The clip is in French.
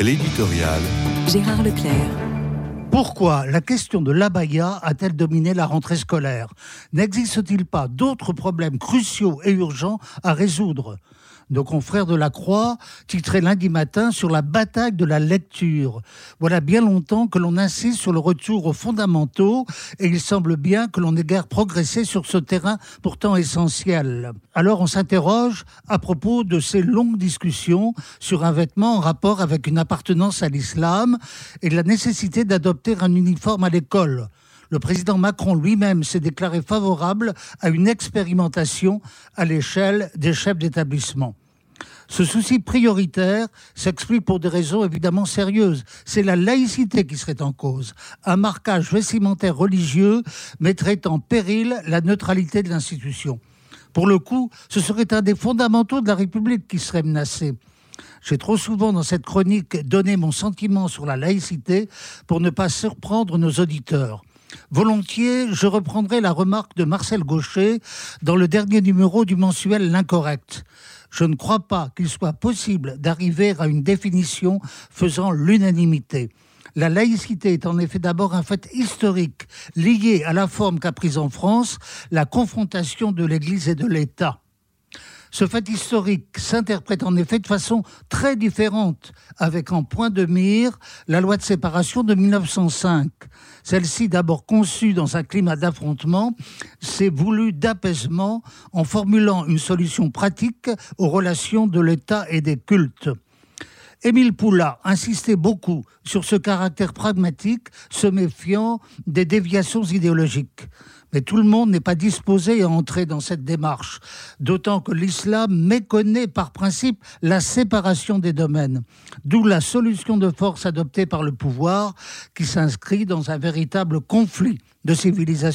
L'éditorial. Gérard Leclerc. Pourquoi la question de l'abaya a-t-elle dominé la rentrée scolaire? N'existe-t-il pas d'autres problèmes cruciaux et urgents à résoudre? Nos confrères de la Croix titraient lundi matin sur la bataille de la lecture. Voilà bien longtemps que l'on insiste sur le retour aux fondamentaux et il semble bien que l'on ait guère progressé sur ce terrain pourtant essentiel. Alors on s'interroge à propos de ces longues discussions sur un vêtement en rapport avec une appartenance à l'islam et de la nécessité d'adopter un uniforme à l'école. Le président Macron lui-même s'est déclaré favorable à une expérimentation à l'échelle des chefs d'établissement. Ce souci prioritaire s'explique pour des raisons évidemment sérieuses. C'est la laïcité qui serait en cause. Un marquage vestimentaire religieux mettrait en péril la neutralité de l'institution. Pour le coup, ce serait un des fondamentaux de la République qui serait menacé. J'ai trop souvent dans cette chronique donné mon sentiment sur la laïcité pour ne pas surprendre nos auditeurs. Volontiers, je reprendrai la remarque de Marcel Gaucher dans le dernier numéro du mensuel L'Incorrect je ne crois pas qu'il soit possible d'arriver à une définition faisant l'unanimité. La laïcité est en effet d'abord un fait historique lié à la forme qu'a prise en France la confrontation de l'Église et de l'État. Ce fait historique s'interprète en effet de façon très différente, avec en point de mire la loi de séparation de 1905. Celle-ci, d'abord conçue dans un climat d'affrontement, s'est voulue d'apaisement en formulant une solution pratique aux relations de l'État et des cultes. Émile Poula insistait beaucoup sur ce caractère pragmatique, se méfiant des déviations idéologiques. Mais tout le monde n'est pas disposé à entrer dans cette démarche, d'autant que l'islam méconnaît par principe la séparation des domaines, d'où la solution de force adoptée par le pouvoir qui s'inscrit dans un véritable conflit de civilisation.